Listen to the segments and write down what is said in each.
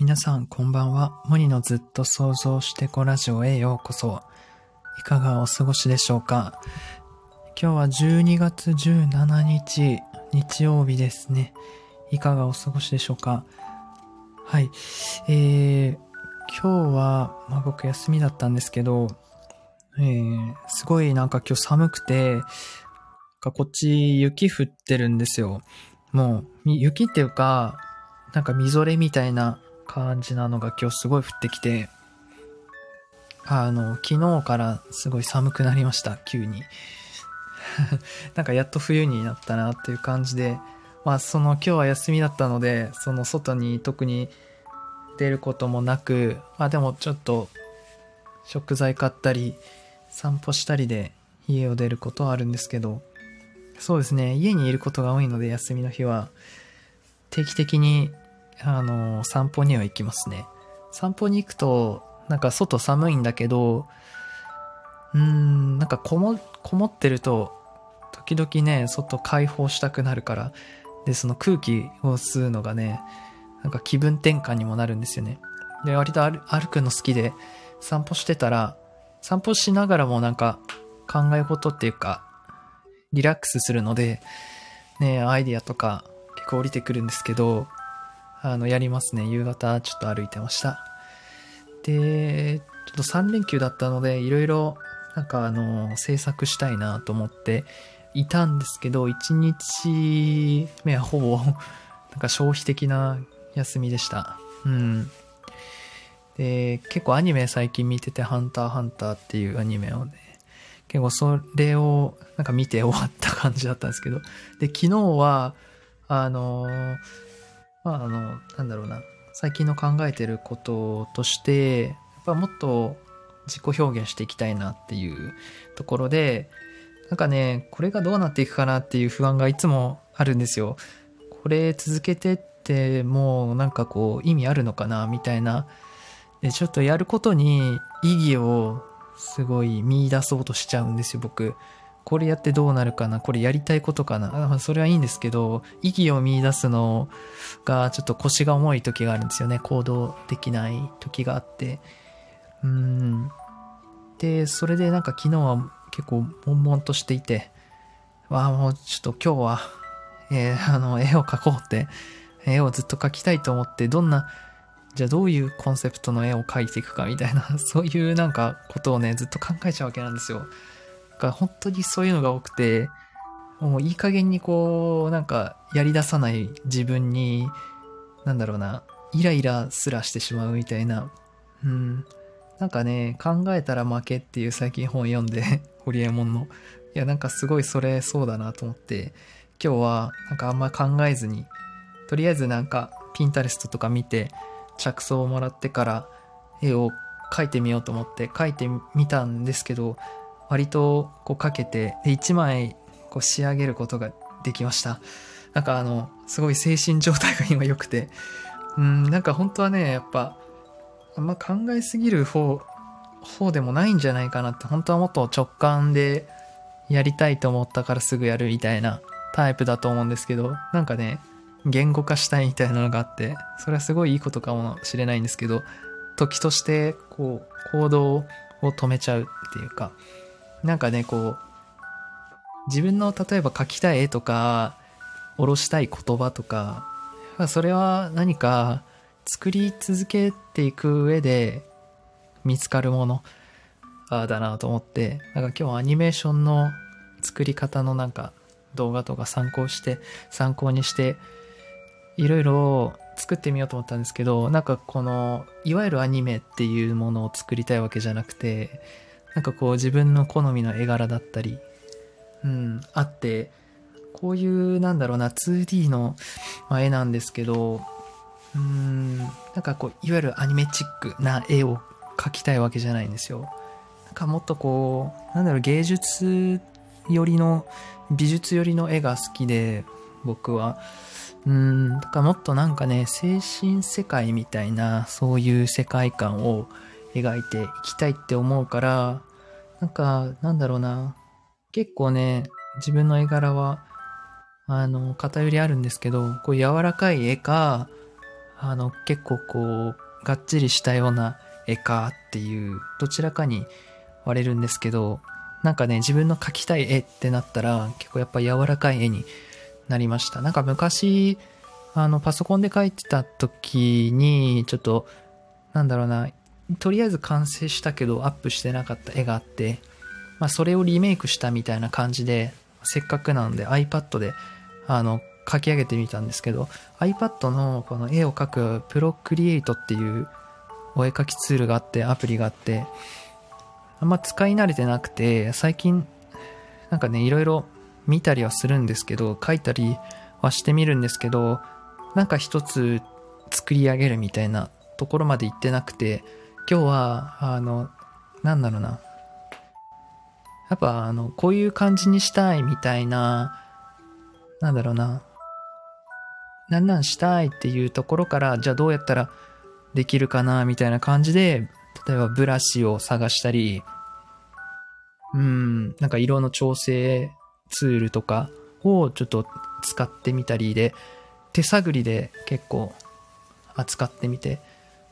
皆さんこんばんは。モニのずっと想像してこラジオへようこそ。いかがお過ごしでしょうか？今日は12月17日、日曜日ですね。いかがお過ごしでしょうか？はい。えー、今日は、まあ、僕休みだったんですけど、えー、すごいなんか今日寒くて、こっち雪降ってるんですよ。もう、雪っていうか、なんかみぞれみたいな感じなのが今日すごい降ってきて、あの、昨日からすごい寒くなりました、急に。なんかやっと冬になったなっていう感じで、まあその今日は休みだったので、その外に特に出ることもなく、まあでもちょっと食材買ったり、散歩したりで家を出ることはあるんですけど、そうですね、家にいることが多いので休みの日は、定期的に、あの、散歩には行きますね。散歩に行くと、なんか外寒いんだけど、うーん、なんかこも、こもってると、時々ね、外開放したくなるから、で、その空気を吸うのがね、なんか気分転換にもなるんですよね。で、割と歩くの好きで、散歩してたら、散歩しながらもなんか考え事っていうか、リラックスするので、ね、アイディアとか結構降りてくるんですけど、あの、やりますね。夕方ちょっと歩いてました。で、ちょっと3連休だったので、いろいろ、なんかあの、制作したいなと思っていたんですけど、1日目はほぼ、なんか消費的な休みでした。うん。で、結構アニメ最近見てて、ハンターハンターっていうアニメをね、結構それをなんか見て終わった感じだったんですけど、で、昨日は、あの、まあ、あの、なんだろうな、最近の考えてることとして、やっぱもっと自己表現していきたいなっていうところで、なんかね、これがどうなっていくかなっていう不安がいつもあるんですよ。これ続けてってもうなんかこう意味あるのかなみたいな。で、ちょっとやることに意義をすごい見出そうとしちゃうんですよ、僕。これやってどうなるかなこれやりたいことかなそれはいいんですけど、意義を見出すのがちょっと腰が重い時があるんですよね。行動できない時があって。うん。で、それでなんか昨日は結構悶々としていて、わあもうちょっと今日は、えー、あの、絵を描こうって、絵をずっと描きたいと思って、どんなじゃあどういうコンセプトの絵を描いていくかみたいな、そういうなんかことをね、ずっと考えちゃうわけなんですよ。か本当にそういうのが多くて、もういい加減にこう、なんかやり出さない自分に、なんだろうな、イライラすらしてしまうみたいな。うん。なんかね、考えたら負けっていう最近本読んで、ホリエモンの。いや、なんかすごいそれそうだなと思って、今日はなんかあんま考えずに、とりあえずなんかピンタレストとか見て、着想をもらってから絵を描いてみようと思って描いてみたんですけど割とこう描けてで1枚こう仕上げることができました。なんかあのすごい精神状態が今良くて。うんなんか本当はねやっぱあんま考えすぎる方方でもないんじゃないかなって本当はもっと直感でやりたいと思ったからすぐやるみたいなタイプだと思うんですけどなんかね言語化したいみたいなのがあって、それはすごいいいことかもしれないんですけど、時としてこう行動を止めちゃうっていうか、なんかね、こう、自分の例えば描きたい絵とか、下ろしたい言葉とか、それは何か作り続けていく上で見つかるものだなと思って、なんか今日アニメーションの作り方のなんか動画とか参考して、参考にしていろいろ作ってみようと思ったんですけど、なんかこの、いわゆるアニメっていうものを作りたいわけじゃなくて、なんかこう自分の好みの絵柄だったり、うん、あって、こういうなんだろうな、2D の、ま絵なんですけど、うん、なんかこう、いわゆるアニメチックな絵を描きたいわけじゃないんですよ。なんかもっとこう、なんだろう、芸術寄りの、美術寄りの絵が好きで、僕は。うん、だからもっとなんかね、精神世界みたいな、そういう世界観を描いていきたいって思うから、なんか、なんだろうな、結構ね、自分の絵柄は、あの、偏りあるんですけど、こう柔らかい絵か、あの、結構こう、がっちりしたような絵かっていう、どちらかに割れるんですけど、なんかね、自分の描きたい絵ってなったら、結構やっぱ柔らかい絵になりました。なんか昔、あの、パソコンで描いてた時に、ちょっと、なんだろうな、とりあえず完成したけどアップしてなかった絵があって、まあ、それをリメイクしたみたいな感じで、せっかくなので iPad で、あの、書き上げてみたんですけど、iPad のこの絵を描く Procreate っていうお絵描きツールがあって、アプリがあって、あんま使い慣れてなくて、最近、なんかね、いろいろ見たりはするんですけど、書いたりはしてみるんですけど、なんか一つ作り上げるみたいなところまで行ってなくて、今日は、あの、なんだろうな。やっぱ、あの、こういう感じにしたいみたいな、なんだろうな。なんなんしたいっていうところから、じゃあどうやったらできるかなみたいな感じで、例えばブラシを探したり、うん、なんか色の調整ツールとかをちょっと使ってみたりで、手探りで結構扱ってみて、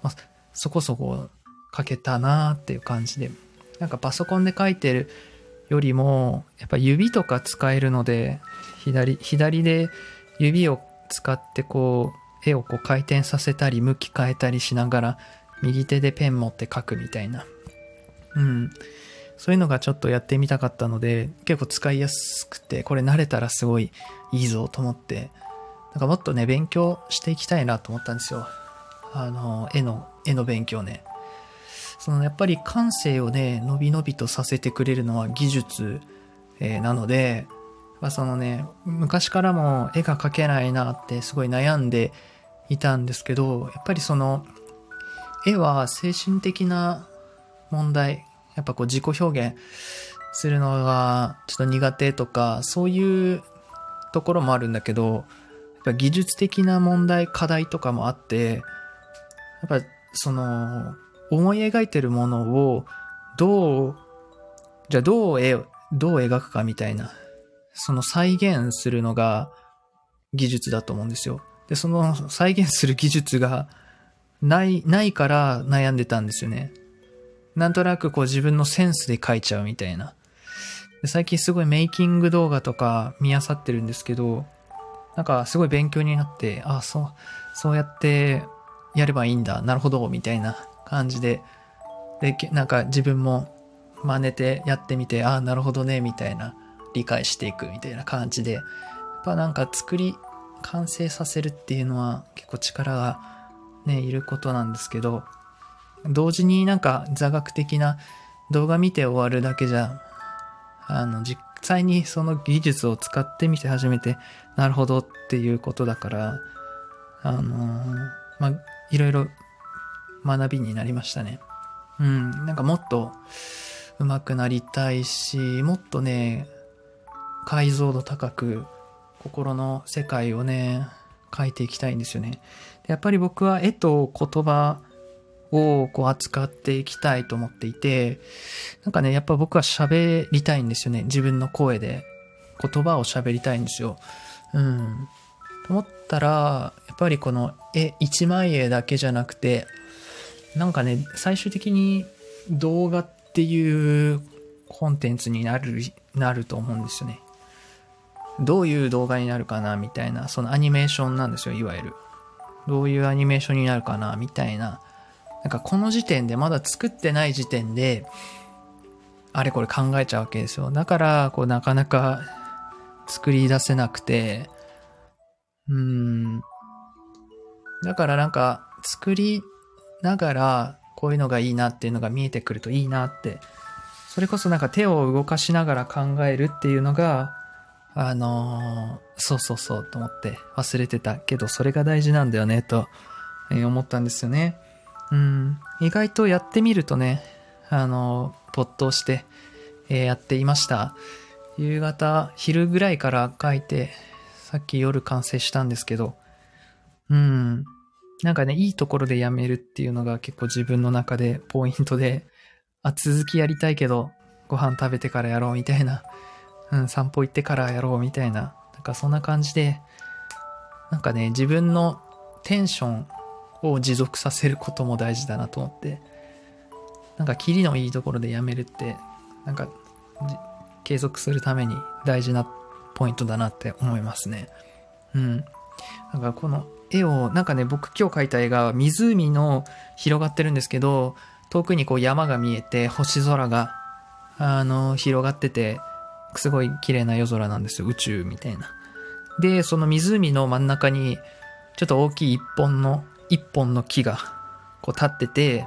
まあ、そこそこ書けたなっていう感じで。なんかパソコンで書いてるよりも、やっぱ指とか使えるので、左、左で指を使ってこう、絵をこう回転させたり、向き変えたりしながら、右手でペン持って書くみたいな。うん。そういうのがちょっとやってみたかったので、結構使いやすくて、これ慣れたらすごいいいぞと思って、なんかもっとね、勉強していきたいなと思ったんですよ。あの、絵の、絵の勉強ね。そのやっぱり感性をね、伸び伸びとさせてくれるのは技術、えー、なので、まあ、そのね、昔からも絵が描けないなってすごい悩んでいたんですけど、やっぱりその、絵は精神的な問題、やっぱこう自己表現するのがちょっと苦手とか、そういうところもあるんだけど、やっぱ技術的な問題、課題とかもあって、やっぱその、思い描いてるものをどう、じゃあどう絵、どう描くかみたいな、その再現するのが技術だと思うんですよ。で、その再現する技術がない、ないから悩んでたんですよね。なんとなくこう自分のセンスで描いちゃうみたいな。で最近すごいメイキング動画とか見漁ってるんですけど、なんかすごい勉強になって、あ、そう、そうやってやればいいんだ、なるほど、みたいな感じで、で、なんか自分も真似てやってみて、ああ、なるほどね、みたいな、理解していくみたいな感じで、やっぱなんか作り、完成させるっていうのは結構力がね、いることなんですけど、同時になんか座学的な動画見て終わるだけじゃ、あの、実際にその技術を使ってみて初めて、なるほどっていうことだから、あのー、まあ、いろいろ学びになりましたね。うん、なんかもっと上手くなりたいし、もっとね、解像度高く心の世界をね、書いていきたいんですよね。やっぱり僕は絵と言葉をこう扱っていきたいと思っていて、なんかね、やっぱ僕は喋りたいんですよね。自分の声で言葉を喋りたいんですよ。うん。と思ったら、やっぱりこの絵、一枚絵だけじゃなくて、なんかね、最終的に動画っていうコンテンツになる、なると思うんですよね。どういう動画になるかなみたいな、そのアニメーションなんですよ、いわゆる。どういうアニメーションになるかなみたいな。なんかこの時点で、まだ作ってない時点で、あれこれ考えちゃうわけですよ。だから、こう、なかなか作り出せなくて、うーん。だからなんか、作りながら、こういうのがいいなっていうのが見えてくるといいなって。それこそなんか手を動かしながら考えるっていうのが、あのー、そうそうそうと思って忘れてたけど、それが大事なんだよね、と、思ったんですよね。うん。意外とやってみるとね、あのー、没頭して、えー、やっていました。夕方、昼ぐらいから書いて、さっき夜完成したんですけど、うん。なんかね、いいところでやめるっていうのが結構自分の中でポイントで、あ、続きやりたいけど、ご飯食べてからやろうみたいな、うん、散歩行ってからやろうみたいな、なんかそんな感じで、なんかね、自分のテンションを持続させることも大事だなと思って、なんか、キリのいいところでやめるって、なんか、継続するために大事なポイントだなって思いますね。うん。なんかこの絵を、なんかね、僕今日描いた絵が湖の広がってるんですけど、遠くにこう山が見えて、星空が、あの、広がってて、すごい綺麗な夜空なんですよ。宇宙みたいな。で、その湖の真ん中に、ちょっと大きい一本の、一本の木が、こう立ってて、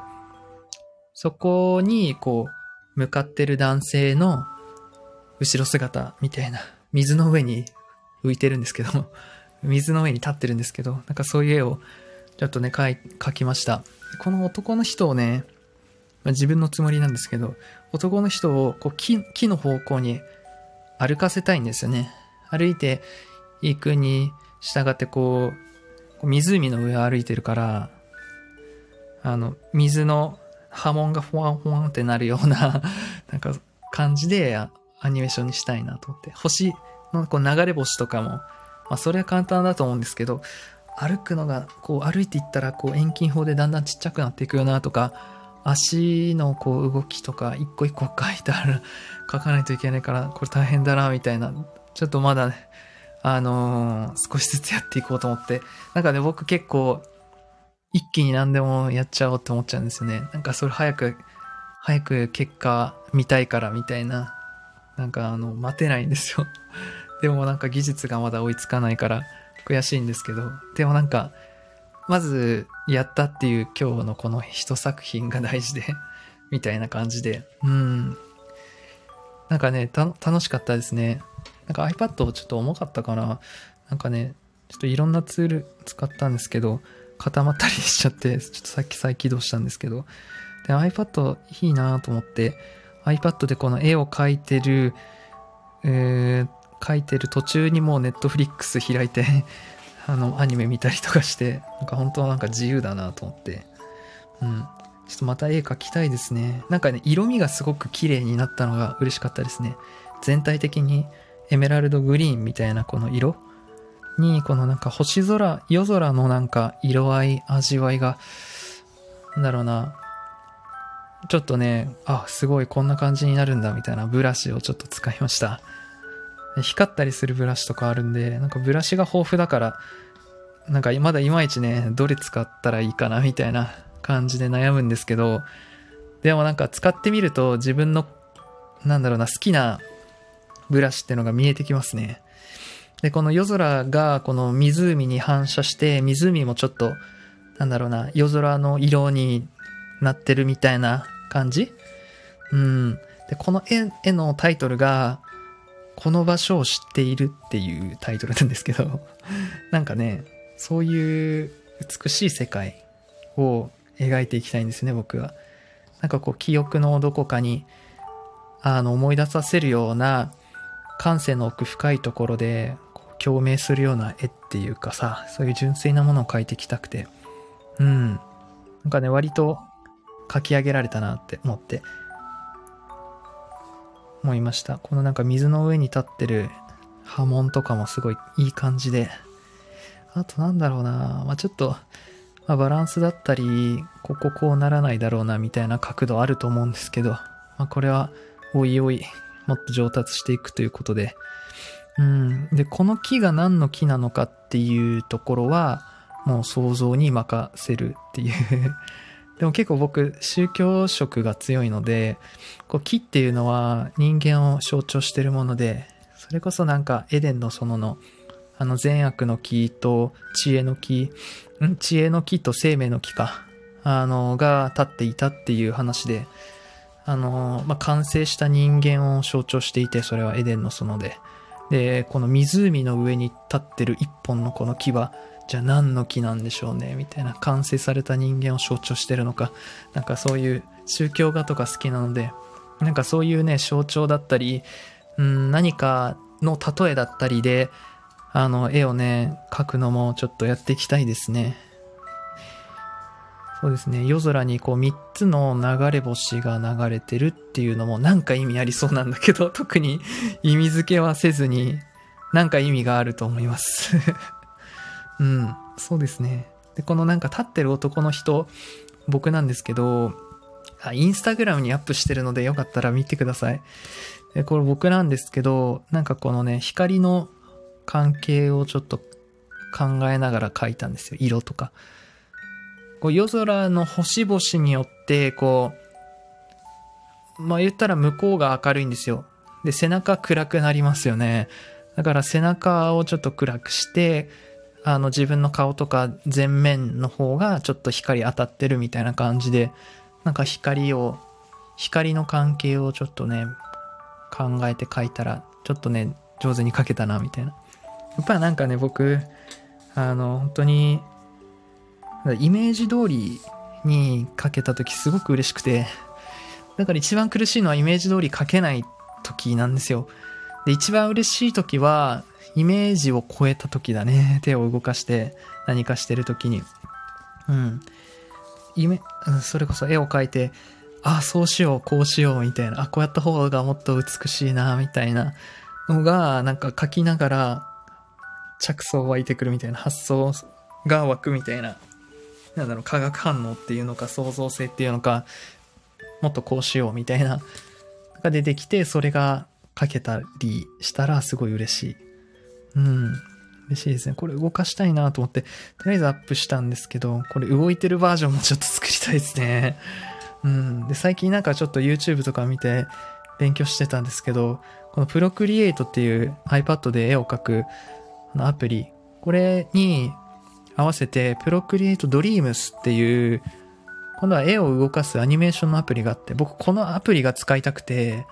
そこに、こう、向かってる男性の後ろ姿みたいな、水の上に浮いてるんですけども、水の上に立ってるんですけど、なんかそういう絵をちょっとね、描きました。この男の人をね、まあ、自分のつもりなんですけど、男の人をこう木木の方向に歩かせたいんですよね。歩いていくに従ってこう、湖の上を歩いてるから、あの、水の波紋がフワンフワンってなるような なんか感じでアニメーションにしたいなと思って。星のこう流れ星とかも、まあそれは簡単だと思うんですけど、歩くのが、こう歩いていったらこう遠近法でだんだんちっちゃくなっていくよなとか、足のこう動きとか一個一個書いてある、書かないといけないから、これ大変だな、みたいな。ちょっとまだね、あのー、少しずつやっていこうと思って。なんかね、僕結構、一気に何でもやっちゃおうって思っちゃうんですよね。なんかそれ早く、早く結果見たいからみたいな。なんかあの、待てないんですよ。でもなんか技術がまだ追いつかないから悔しいんですけど。でもなんか、まずやったっていう今日のこの一作品が大事で みたいな感じで。うん。なんかね、楽しかったですね。なんか iPad ちょっと重かったかな。なんかね、ちょっといろんなツール使ったんですけど、固まったりしちゃって、ちょっとさっき再起動したんですけど、で、iPad いいなと思って、iPad でこの絵を描いてる、えー、描いてる途中にもう Netflix 開いて あの、アニメ見たりとかして、なんか本当はなんか自由だなと思って、うん。ちょっとまた絵描きたいですね。なんかね、色味がすごく綺麗になったのが嬉しかったですね。全体的にエメラルドグリーンみたいなこの色に、このなんか星空、夜空のなんか色合い、味わいが、なんだろうな、ちょっとね、あ、すごいこんな感じになるんだみたいなブラシをちょっと使いました。光ったりするブラシとかあるんで、なんかブラシが豊富だから、なんかまだいまいちね、どれ使ったらいいかなみたいな感じで悩むんですけど、でもなんか使ってみると自分の、なんだろうな、好きなブラシってのが見えてきますね。で、この夜空がこの湖に反射して、湖もちょっと、なんだろうな、夜空の色になってるみたいな感じ？うん。で、この絵絵のタイトルが、この場所を知っているっていうタイトルなんですけど、なんかね、そういう美しい世界を描いていきたいんですね、僕は。なんかこう、記憶のどこかに、あの、思い出させるような、感性の奥深いところで共鳴するような絵っていうかさ、そういう純粋なものを描いていきたくて。うん。なんかね、割と描き上げられたなって思って、思いました。このなんか水の上に立ってる波紋とかもすごいいい感じで。あとなんだろうなまあちょっと、まあ、バランスだったり、こここうならないだろうなみたいな角度あると思うんですけど、まあこれはおいおいもっと上達していくということで、うん。で、この木が何の木なのかっていうところは、もう想像に任せるっていうでも結構僕、宗教色が強いので、こう木っていうのは人間を象徴してるもので、それこそなんかエデンの園の、あの善悪の木と知恵の木、ん知恵の木と生命の木か、あの、が立っていたっていう話で、あの、まあ、完成した人間を象徴していて、それはエデンの園で。で、この湖の上に立ってる一本のこの木は、じゃあ何の木なんでしょうね、みたいな、完成された人間を象徴してるのか、なんかそういう宗教画とか好きなので、なんかそういうね、象徴だったり、うん、何かの例えだったりで、あの、絵をね、描くのもちょっとやっていきたいですね。そうですね。夜空にこう3つの流れ星が流れてるっていうのもなんか意味ありそうなんだけど、特に意味付けはせずに、なんか意味があると思います うん。そうですね。で、このなんか立ってる男の人、僕なんですけど、あインスタグラムにアップしてるのでよかったら見てください。で、これ僕なんですけど、なんかこのね、光の関係をちょっと考えながら描いたんですよ。色とか。こう夜空の星々によって、こう、まあ言ったら向こうが明るいんですよ。で、背中暗くなりますよね。だから背中をちょっと暗くして、あの自分の顔とか前面の方がちょっと光当たってるみたいな感じで、なんか光を、光の関係をちょっとね、考えて描いたら、ちょっとね、上手に描けたな、みたいな。やっぱなんかね、僕、あの、本当に、イメージ通りに描けた時すごく嬉しくて、だから一番苦しいのはイメージ通り描けない時なんですよ。で、一番嬉しい時は、イメージを超えた時だね。手を動かして何かしてる時に。うん。夢、それこそ絵を描いて、ああ、そうしよう、こうしよう、みたいな。あ、こうやった方がもっと美しいな、みたいなのが、なんか描きながら、着想湧いてくるみたいな、発想が湧くみたいな、なんだろう、化学反応っていうのか、創造性っていうのか、もっとこうしよう、みたいな、が出てきて、それが書けたりしたら、すごい嬉しい。うん。嬉しいですね。これ動かしたいなと思って、とりあえずアップしたんですけど、これ動いてるバージョンもちょっと作りたいですね。うん。で、最近なんかちょっと YouTube とか見て勉強してたんですけど、この Procreate っていう iPad で絵を描くアプリ、これに合わせて Procreate Dreams っていう、今度は絵を動かすアニメーションのアプリがあって、僕このアプリが使いたくて、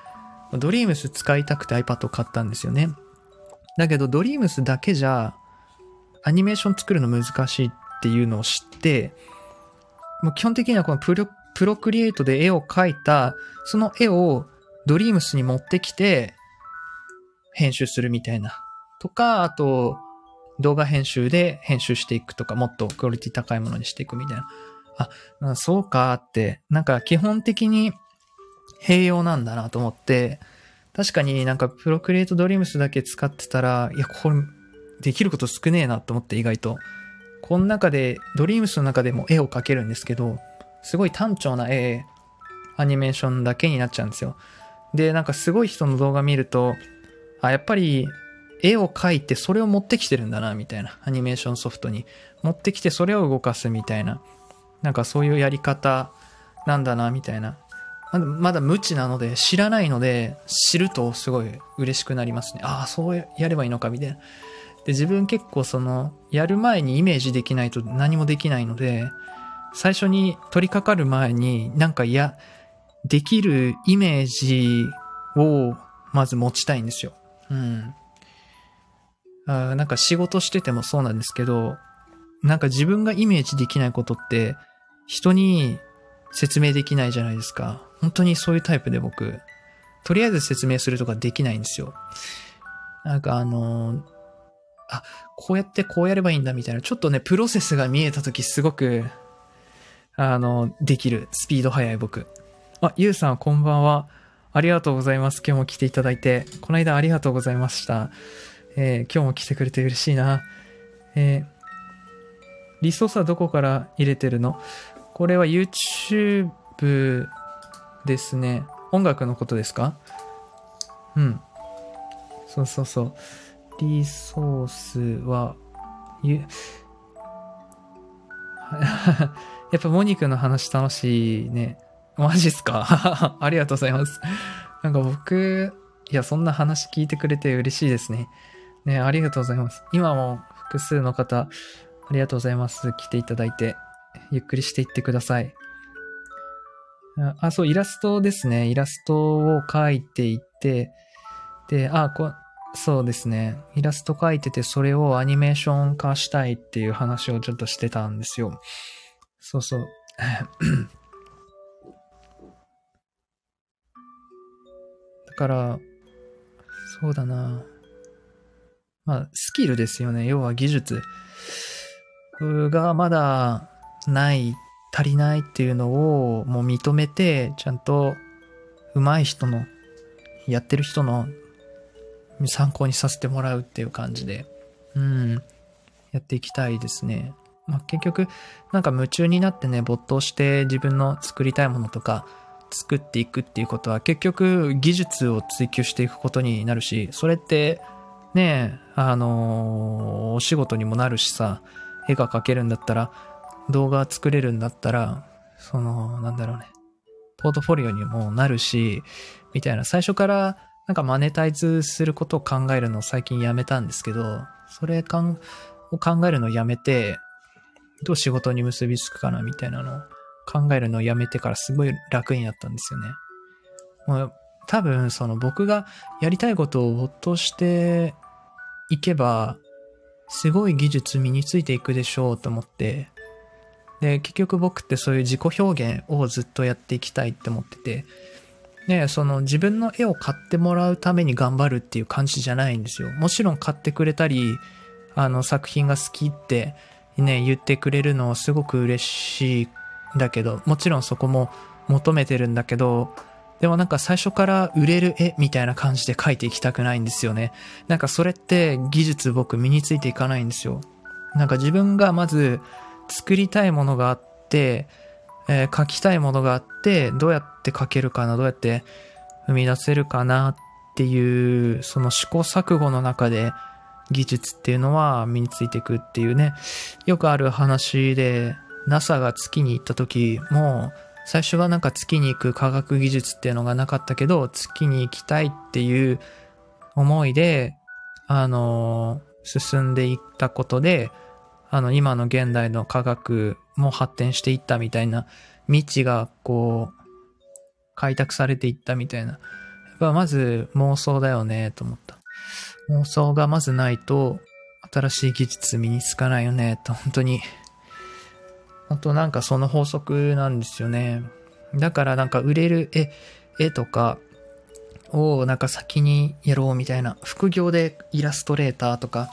Dreams 使いたくて iPad を買ったんですよね。だけど、ドリームスだけじゃ、アニメーション作るの難しいっていうのを知って、もう基本的にはこのプロ、プロクリエイトで絵を描いた、その絵をドリームスに持ってきて、編集するみたいな。とか、あと、動画編集で編集していくとか、もっとクオリティ高いものにしていくみたいな。あ、そうかって、なんか基本的に併用なんだなと思って、確かになんかプロクリエイトドリームスだけ使ってたら、いや、これ、できること少ねえなと思って意外と。この中で、ドリームスの中でも絵を描けるんですけど、すごい単調な絵、アニメーションだけになっちゃうんですよ。で、なんかすごい人の動画見ると、あ、やっぱり絵を描いてそれを持ってきてるんだな、みたいな。アニメーションソフトに。持ってきてそれを動かすみたいな。なんかそういうやり方なんだな、みたいな。まだ無知なので、知らないので、知るとすごい嬉しくなりますね。ああ、そうやればいいのか、みたいな。で、自分結構その、やる前にイメージできないと何もできないので、最初に取り掛かる前に、なんかいや、できるイメージをまず持ちたいんですよ。うん。あなんか仕事しててもそうなんですけど、なんか自分がイメージできないことって、人に説明できないじゃないですか。本当にそういうタイプで僕、とりあえず説明するとかできないんですよ。なんかあのー、あ、こうやってこうやればいいんだみたいな、ちょっとね、プロセスが見えたときすごく、あの、できる。スピード速い僕。あ、ゆうさんこんばんは。ありがとうございます。今日も来ていただいて。この間ありがとうございました。えー、今日も来てくれて嬉しいな。えー、リソースはどこから入れてるの？これは YouTube ですね。音楽のことですか？うん。そうそうそう。リソースは、ゆ、やっぱモニクの話楽しいね。マジっすか？ありがとうございます。なんか僕、いや、そんな話聞いてくれて嬉しいですね。ね、ありがとうございます。今も複数の方、ありがとうございます。来ていただいて、ゆっくりしていってください。あ、そう、イラストですね。イラストを描いていて、で、あ、こそうですね。イラスト描いてて、それをアニメーション化したいっていう話をちょっとしてたんですよ。そうそう。だから、そうだな。まあ、スキルですよね。要は技術がまだない足りないっていうのをもう認めて、ちゃんと上手い人の、やってる人の参考にさせてもらうっていう感じで、うん、やっていきたいですね。まあ、結局、なんか夢中になってね、没頭して自分の作りたいものとか、作っていくっていうことは結局技術を追求していくことになるし、それってね、あのー、お仕事にもなるしさ、絵が描けるんだったら、動画作れるんだったら、その、なんだろうね、ポートフォリオにもなるし、みたいな、最初からなんかマネタイズすることを考えるのを最近やめたんですけど、それかんを考えるのをやめて、どう仕事に結びつくかなみたいなのを考えるのをやめてからすごい楽になったんですよね。多分その僕がやりたいことを没頭していけば、すごい技術身についていくでしょうと思って、で、結局僕ってそういう自己表現をずっとやっていきたいって思ってて、ね、その自分の絵を買ってもらうために頑張るっていう感じじゃないんですよ。もちろん買ってくれたり、あの作品が好きってね、言ってくれるのすごく嬉しいんだけど、もちろんそこも求めてるんだけど、でもなんか最初から売れる絵みたいな感じで描いていきたくないんですよね。なんかそれって技術僕身についていかないんですよ。なんか自分がまず作りたいものがあって、えー、書きたいものがあって、どうやって書けるかな、どうやって生み出せるかなっていう、その試行錯誤の中で技術っていうのは身についていくっていうね、よくある話で、NASA が月に行った時も、最初はなんか月に行く科学技術っていうのがなかったけど、月に行きたいっていう思いで、あの、進んでいったことで、あの、今の現代の科学も発展していったみたいな、未知がこう、開拓されていったみたいな。やっぱまず妄想だよね、と思った。妄想がまずないと、新しい技術身につかないよね、と、本当に。本当なんかその法則なんですよね。だからなんか売れる絵、絵とかをなんか先にやろうみたいな。副業でイラストレーターとか、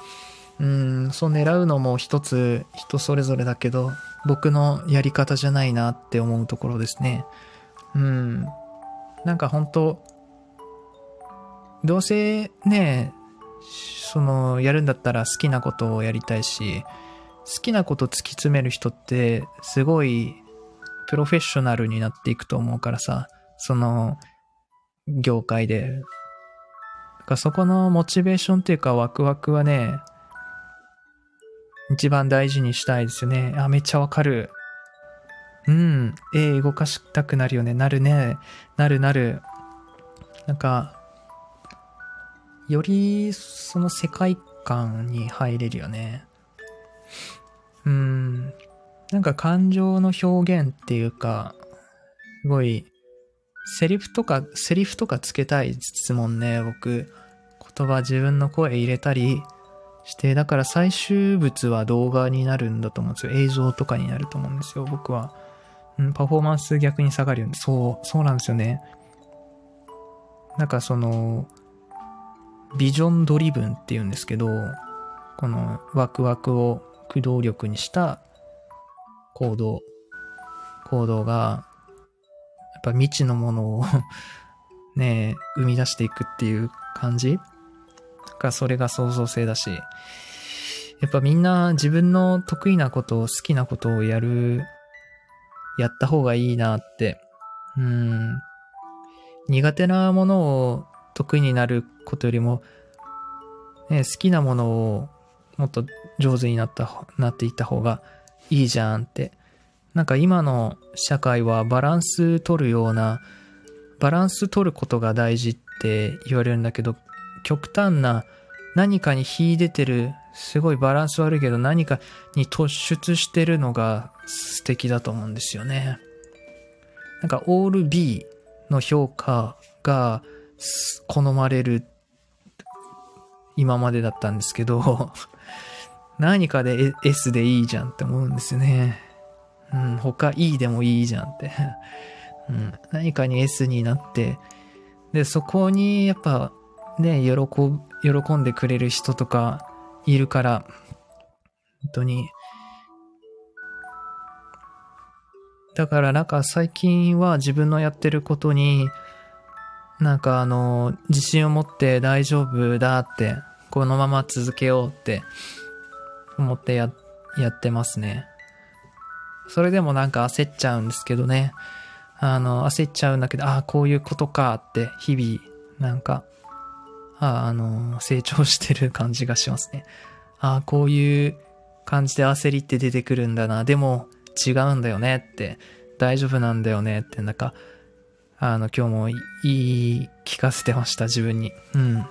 うん、そう狙うのも一つ人それぞれだけど、僕のやり方じゃないなって思うところですね。うん。なんか本当どうせね、その、やるんだったら好きなことをやりたいし、好きなこと突き詰める人って、すごい、プロフェッショナルになっていくと思うからさ、その、業界で。だかそこのモチベーションっていうかワクワクはね、一番大事にしたいですよね。あ、めっちゃわかる。うん。絵動かしたくなるよね。なるね。なるなる。なんか、よりその世界観に入れるよね。うん。なんか感情の表現っていうか、すごい、セリフとか、セリフとかつけたいですもんね、僕。言葉自分の声入れたりして、だから最終物は動画になるんだと思うんですよ。映像とかになると思うんですよ、僕は。うん、パフォーマンス逆に下がるよね。そう、そうなんですよね。なんかその、ビジョンドリブンって言うんですけど、このワクワクを駆動力にした行動、行動が、やっぱ未知のものを ね、生み出していくっていう感じ？が、それが創造性だし、やっぱみんな自分の得意なことを好きなことをやる、やった方がいいなって、うん、苦手なものを得意になることよりも、ね、好きなものをもっと上手になった、なっていった方がいいじゃんって。なんか今の社会はバランス取るような、バランス取ることが大事って言われるんだけど、極端な何かに秀でてる、すごいバランス悪いけど何かに突出してるのが素敵だと思うんですよね。なんかオール B の評価が好まれる今までだったんですけど何かで S でいいじゃんって思うんですよね。うん、他 E でもいいじゃんって うん、何かに S になって、で、そこにやっぱね、喜喜んでくれる人とかいるから、本当に。だからなんか最近は自分のやってることになんかあの、自信を持って大丈夫だって、このまま続けようって思ってや、やってますね。それでもなんか焦っちゃうんですけどね。あの、焦っちゃうんだけど、ああ、こういうことかって日々、なんか、ああの、成長してる感じがしますね。ああ、こういう感じで焦りって出てくるんだな。でも、違うんだよねって、大丈夫なんだよねって、なんか、あの、今日も言い聞かせてました、自分に。うん。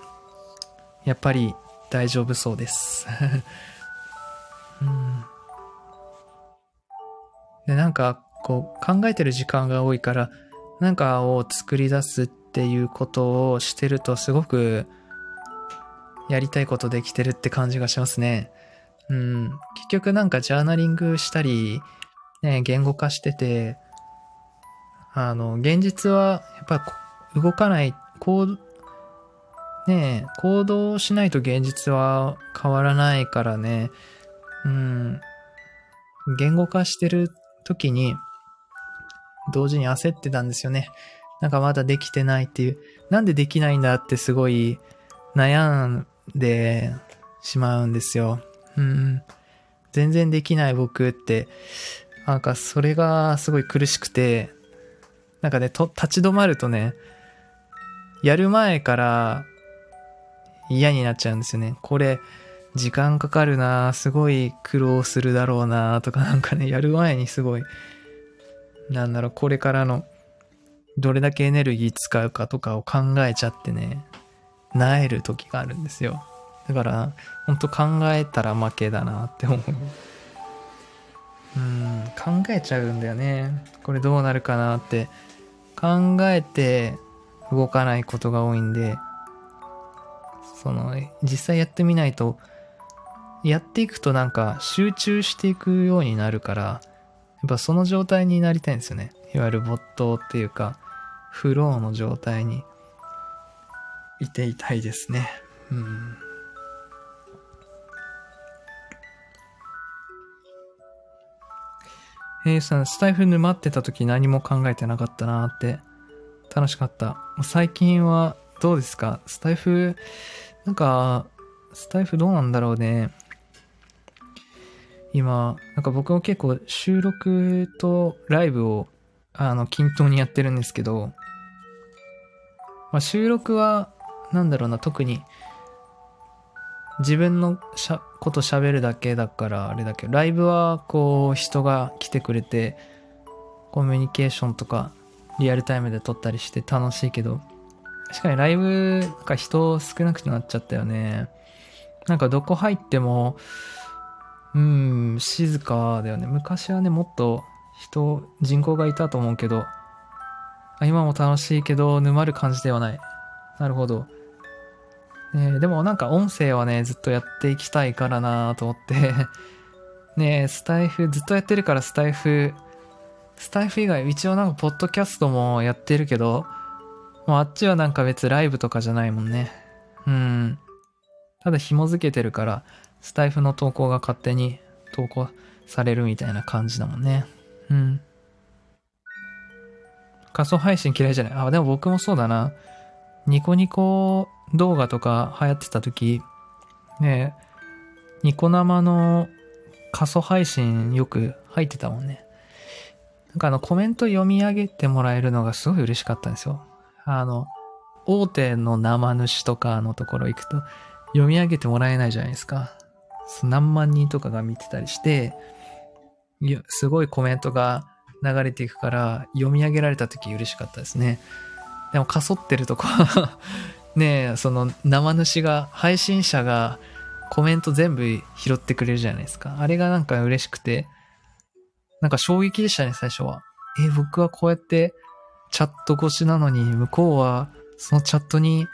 やっぱり大丈夫そうです。うん。で、なんか、こう、考えてる時間が多いから、なんかを作り出すっていうことをしてると、すごく、やりたいことできてるって感じがしますね。うん。結局なんかジャーナリングしたり、ね、言語化してて、あの、現実はやっぱ動かない、こう、ね行動しないと現実は変わらないからね、うん、言語化してる時に、同時に焦ってたんですよね。なんかまだできてないっていう、なんでできないんだってすごい悩んでしまうんですよ。うん。全然できない僕って、なんかそれがすごい苦しくて、なんかね、と、立ち止まるとね、やる前から嫌になっちゃうんですよね。これ、時間かかるなすごい苦労するだろうなとかなんかね、やる前にすごい、なんだろう、これからの、どれだけエネルギー使うかとかを考えちゃってね、なえる時があるんですよ。だから、ほんと考えたら負けだなって思う。うん、考えちゃうんだよね。これどうなるかなって。考えて動かないことが多いんで、その、実際やってみないと、やっていくとなんか集中していくようになるから、やっぱその状態になりたいんですよね。いわゆる没頭っていうか、フローの状態にいていたいですね。うん。えー、さん、スタイフ沼ってた時何も考えてなかったなって、楽しかった。最近はどうですか？スタイフ、なんか、スタイフどうなんだろうね。今、なんか僕も結構収録とライブを、あの、均等にやってるんですけど、まあ、収録は、なんだろうな、特に、自分のしゃこと喋るだけだからあれだけど、ライブはこう人が来てくれて、コミュニケーションとかリアルタイムで撮ったりして楽しいけど、確かにライブが人少なくなっちゃったよね。なんかどこ入っても、うん、静かだよね。昔はね、もっと人、人口がいたと思うけど、今も楽しいけど、沼る感じではない。なるほど。ねでもなんか音声はね、ずっとやっていきたいからなと思って ねスタイフ、ずっとやってるからスタイフ、スタイフ以外、一応なんかポッドキャストもやってるけど、もうあっちはなんか別ライブとかじゃないもんね。うん。ただ紐付けてるから、スタイフの投稿が勝手に投稿されるみたいな感じだもんね。うん。仮想配信嫌いじゃない？あ、でも僕もそうだな。ニコニコ動画とか流行ってた時、ねニコ生の仮想配信よく入ってたもんね。なんかあのコメント読み上げてもらえるのがすごい嬉しかったんですよ。あの、大手の生主とかのところ行くと読み上げてもらえないじゃないですか。何万人とかが見てたりして、すごいコメントが流れていくから読み上げられた時嬉しかったですね。でもかそってるとこ ねえ、その生主が、配信者がコメント全部拾ってくれるじゃないですか。あれがなんか嬉しくて、なんか衝撃でしたね、最初は。え、僕はこうやってチャット越しなのに、向こうはそのチャットに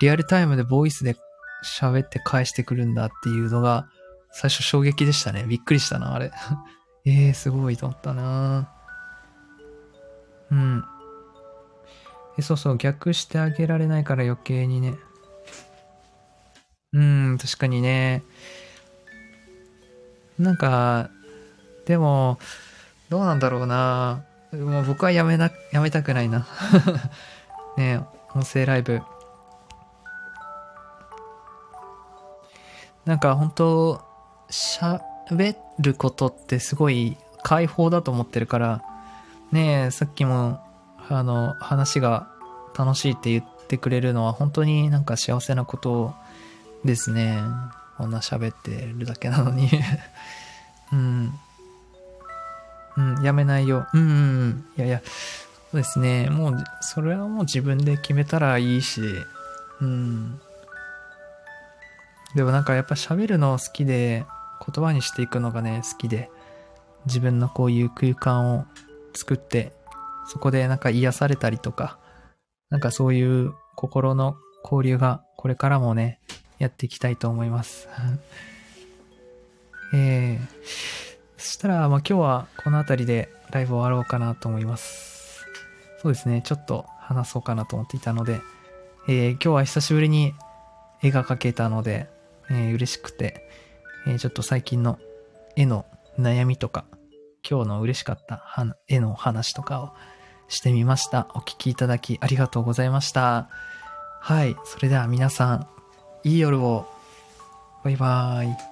リアルタイムでボイスで喋って返してくるんだっていうのが、最初衝撃でしたね。びっくりしたな、あれ。えー、すごいと思ったなうん。えそうそう、逆してあげられないから余計にね。うん、確かにね。なんか、でも、どうなんだろうな。もう僕はやめな、やめたくないな。ね音声ライブ。なんか本当、しゃ、ることってすごい解放だと思ってるから、ねえ、さっきも、あの、話が楽しいって言ってくれるのは本当になんか幸せなことですね。こんな喋ってるだけなのに うん。うん、やめないよ。うん、うん、いやいや、そうですね。もう、それはもう自分で決めたらいいし、うん。でもなんかやっぱ喋るの好きで、言葉にしていくのがね、好きで、自分のこういう空間を作って、そこでなんか癒されたりとか、なんかそういう心の交流がこれからもね、やっていきたいと思います。えー、そしたら、まあ、今日はこの辺りでライブ終わろうかなと思います。そうですね、ちょっと話そうかなと思っていたので、えー、今日は久しぶりに絵が描けたので、えー、嬉しくて、えー、ちょっと最近の絵の悩みとか、今日の嬉しかった絵の話とかをしてみました。お聴きいただきありがとうございました。はい。それでは皆さん、いい夜を。バイバーイ。